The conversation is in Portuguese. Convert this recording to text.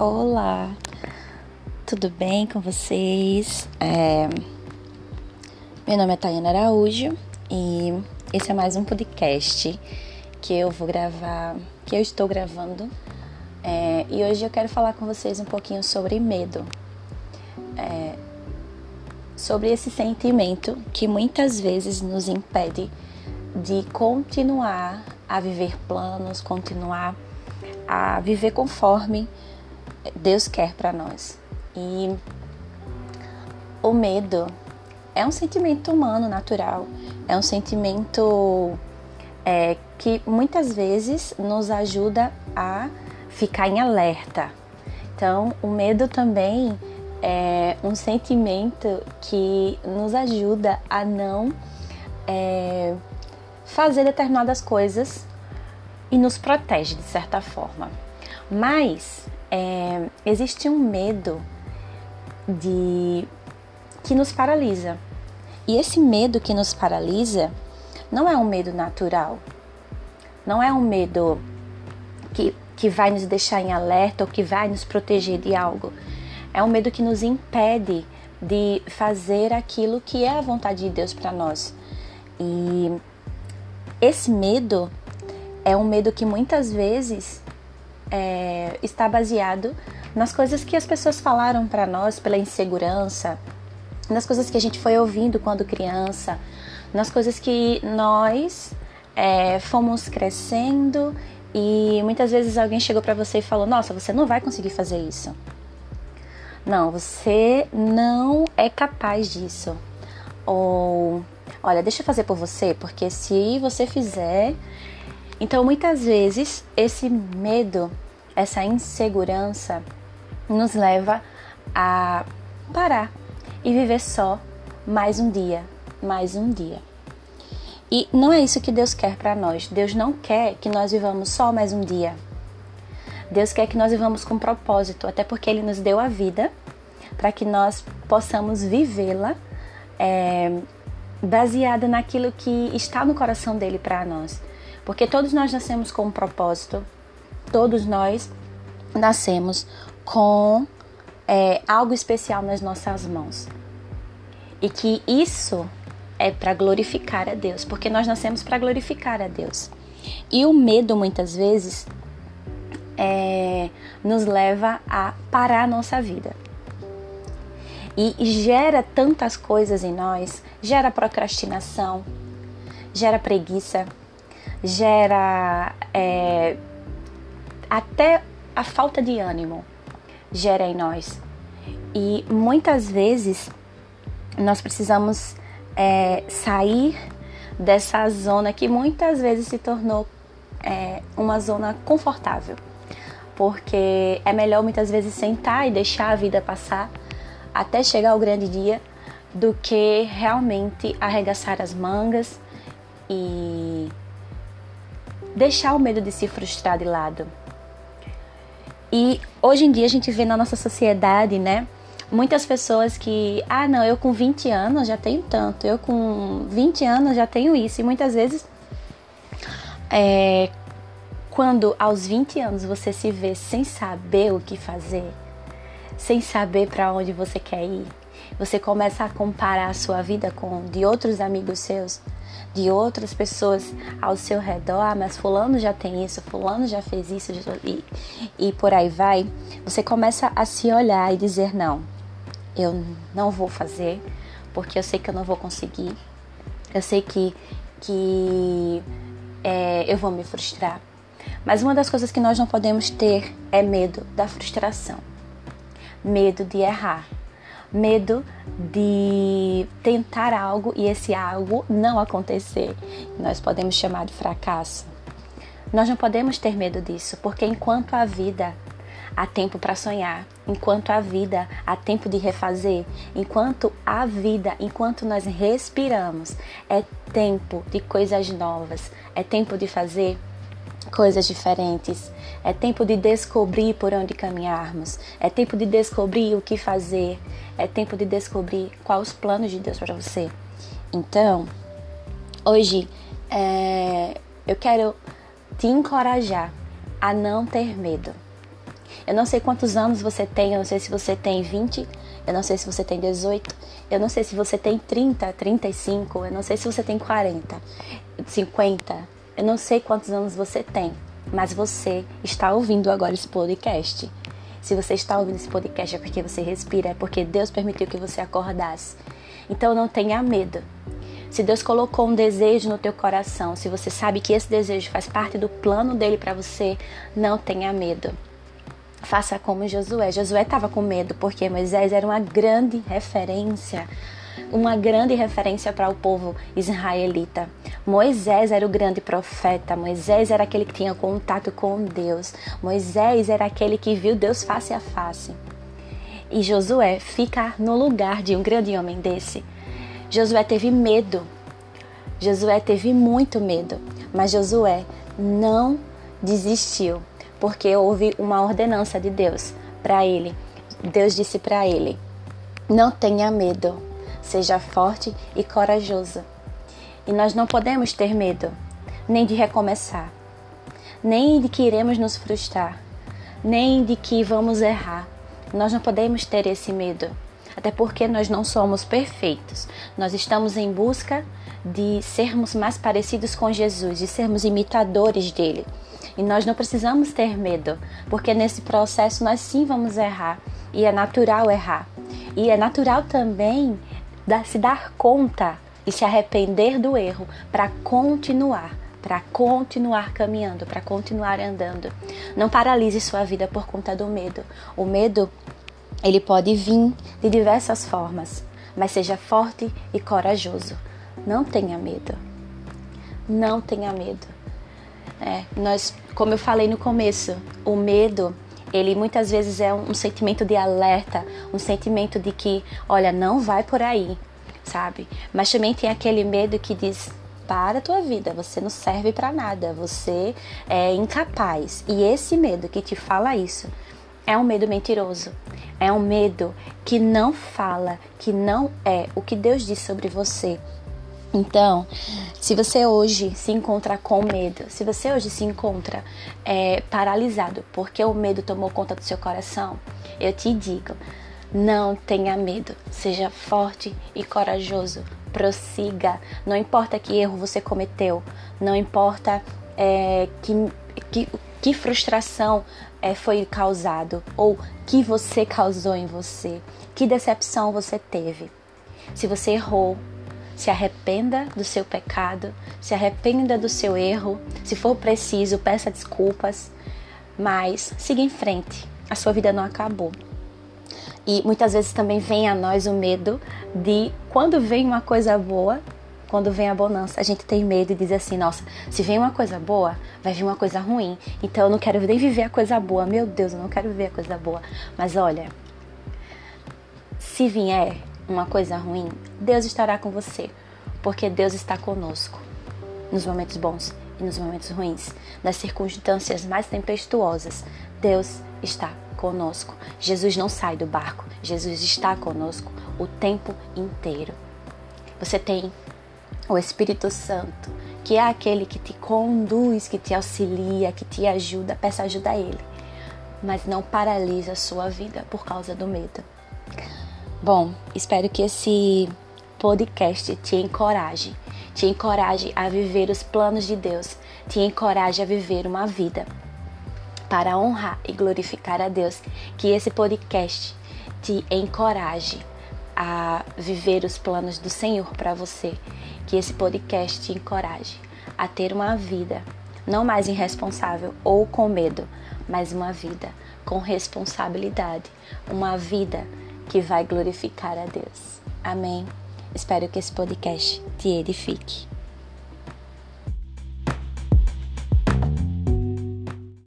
Olá, tudo bem com vocês? É... Meu nome é Tayana Araújo e esse é mais um podcast que eu vou gravar, que eu estou gravando. É... E hoje eu quero falar com vocês um pouquinho sobre medo. É... Sobre esse sentimento que muitas vezes nos impede de continuar a viver planos, continuar a viver conforme Deus quer para nós. E o medo é um sentimento humano, natural, é um sentimento é, que muitas vezes nos ajuda a ficar em alerta. Então, o medo também é um sentimento que nos ajuda a não é, fazer determinadas coisas e nos protege de certa forma. Mas é, existe um medo de que nos paralisa. E esse medo que nos paralisa não é um medo natural. Não é um medo que, que vai nos deixar em alerta ou que vai nos proteger de algo. É um medo que nos impede de fazer aquilo que é a vontade de Deus para nós. E esse medo é um medo que muitas vezes é, está baseado nas coisas que as pessoas falaram para nós pela insegurança, nas coisas que a gente foi ouvindo quando criança, nas coisas que nós é, fomos crescendo e muitas vezes alguém chegou para você e falou: Nossa, você não vai conseguir fazer isso. Não, você não é capaz disso. Ou, olha, deixa eu fazer por você, porque se você fizer, então, muitas vezes, esse medo, essa insegurança nos leva a parar e viver só mais um dia, mais um dia. E não é isso que Deus quer para nós. Deus não quer que nós vivamos só mais um dia. Deus quer que nós vivamos com propósito, até porque Ele nos deu a vida para que nós possamos vivê-la é, baseada naquilo que está no coração dele para nós. Porque todos nós nascemos com um propósito, todos nós nascemos com é, algo especial nas nossas mãos. E que isso é para glorificar a Deus, porque nós nascemos para glorificar a Deus. E o medo, muitas vezes, é, nos leva a parar a nossa vida. E gera tantas coisas em nós, gera procrastinação, gera preguiça, gera é, até a falta de ânimo gera em nós. E muitas vezes nós precisamos é, sair dessa zona que muitas vezes se tornou é, uma zona confortável. Porque é melhor muitas vezes sentar e deixar a vida passar até chegar o grande dia do que realmente arregaçar as mangas e deixar o medo de se frustrar de lado. E hoje em dia a gente vê na nossa sociedade, né? Muitas pessoas que, ah, não, eu com 20 anos já tenho tanto, eu com 20 anos já tenho isso. E muitas vezes, é, quando aos 20 anos você se vê sem saber o que fazer, sem saber para onde você quer ir, você começa a comparar a sua vida com de outros amigos seus, de outras pessoas ao seu redor, ah, mas fulano já tem isso, fulano já fez isso e, e por aí vai, você começa a se olhar e dizer não, eu não vou fazer porque eu sei que eu não vou conseguir, eu sei que, que é, eu vou me frustrar. Mas uma das coisas que nós não podemos ter é medo da frustração, medo de errar, medo de tentar algo e esse algo não acontecer. Nós podemos chamar de fracasso. Nós não podemos ter medo disso, porque enquanto a vida há tempo para sonhar, enquanto a vida há tempo de refazer, enquanto a vida, enquanto nós respiramos, é tempo de coisas novas, é tempo de fazer coisas diferentes. É tempo de descobrir por onde caminharmos. É tempo de descobrir o que fazer. É tempo de descobrir quais os planos de Deus para você. Então, hoje é, eu quero te encorajar a não ter medo. Eu não sei quantos anos você tem, eu não sei se você tem 20, eu não sei se você tem 18, eu não sei se você tem 30, 35, eu não sei se você tem 40, 50, eu não sei quantos anos você tem, mas você está ouvindo agora esse podcast. Se você está ouvindo esse podcast é porque você respira, é porque Deus permitiu que você acordasse. Então não tenha medo. Se Deus colocou um desejo no teu coração, se você sabe que esse desejo faz parte do plano dele para você, não tenha medo. Faça como Josué. Josué estava com medo porque Moisés era uma grande referência, uma grande referência para o povo israelita. Moisés era o grande profeta, Moisés era aquele que tinha contato com Deus, Moisés era aquele que viu Deus face a face. E Josué fica no lugar de um grande homem desse. Josué teve medo. Josué teve muito medo, mas Josué não desistiu, porque houve uma ordenança de Deus para ele. Deus disse para ele: Não tenha medo, seja forte e corajoso. E nós não podemos ter medo, nem de recomeçar, nem de que iremos nos frustrar, nem de que vamos errar. Nós não podemos ter esse medo, até porque nós não somos perfeitos. Nós estamos em busca de sermos mais parecidos com Jesus, de sermos imitadores dele. E nós não precisamos ter medo, porque nesse processo nós sim vamos errar, e é natural errar. E é natural também se dar conta e se arrepender do erro para continuar, para continuar caminhando, para continuar andando. Não paralise sua vida por conta do medo. O medo ele pode vir de diversas formas, mas seja forte e corajoso. Não tenha medo. Não tenha medo. É, nós, como eu falei no começo, o medo ele muitas vezes é um sentimento de alerta, um sentimento de que, olha, não vai por aí, sabe? Mas também tem aquele medo que diz: para a tua vida, você não serve para nada, você é incapaz. E esse medo que te fala isso é um medo mentiroso. É um medo que não fala, que não é o que Deus diz sobre você. Então, se você hoje se encontra com medo, se você hoje se encontra é, paralisado porque o medo tomou conta do seu coração, eu te digo, não tenha medo, seja forte e corajoso, prossiga. Não importa que erro você cometeu, não importa é, que, que, que frustração é, foi causado ou que você causou em você, que decepção você teve. Se você errou, se arrependa do seu pecado, se arrependa do seu erro, se for preciso, peça desculpas, mas siga em frente. A sua vida não acabou. E muitas vezes também vem a nós o medo de quando vem uma coisa boa, quando vem a bonança, a gente tem medo e diz assim: nossa, se vem uma coisa boa, vai vir uma coisa ruim. Então eu não quero nem viver a coisa boa. Meu Deus, eu não quero viver a coisa boa. Mas olha, se vier uma coisa ruim, Deus estará com você, porque Deus está conosco nos momentos bons e nos momentos ruins, nas circunstâncias mais tempestuosas. Deus está conosco. Jesus não sai do barco, Jesus está conosco o tempo inteiro. Você tem o Espírito Santo, que é aquele que te conduz, que te auxilia, que te ajuda, peça ajuda a Ele. Mas não paralisa a sua vida por causa do medo. Bom, espero que esse podcast te encoraje, te encoraje a viver os planos de Deus, te encoraje a viver uma vida para honrar e glorificar a Deus. Que esse podcast te encoraje a viver os planos do Senhor para você. Que esse podcast te encoraje a ter uma vida não mais irresponsável ou com medo, mas uma vida com responsabilidade, uma vida que vai glorificar a Deus. Amém. Espero que esse podcast te edifique.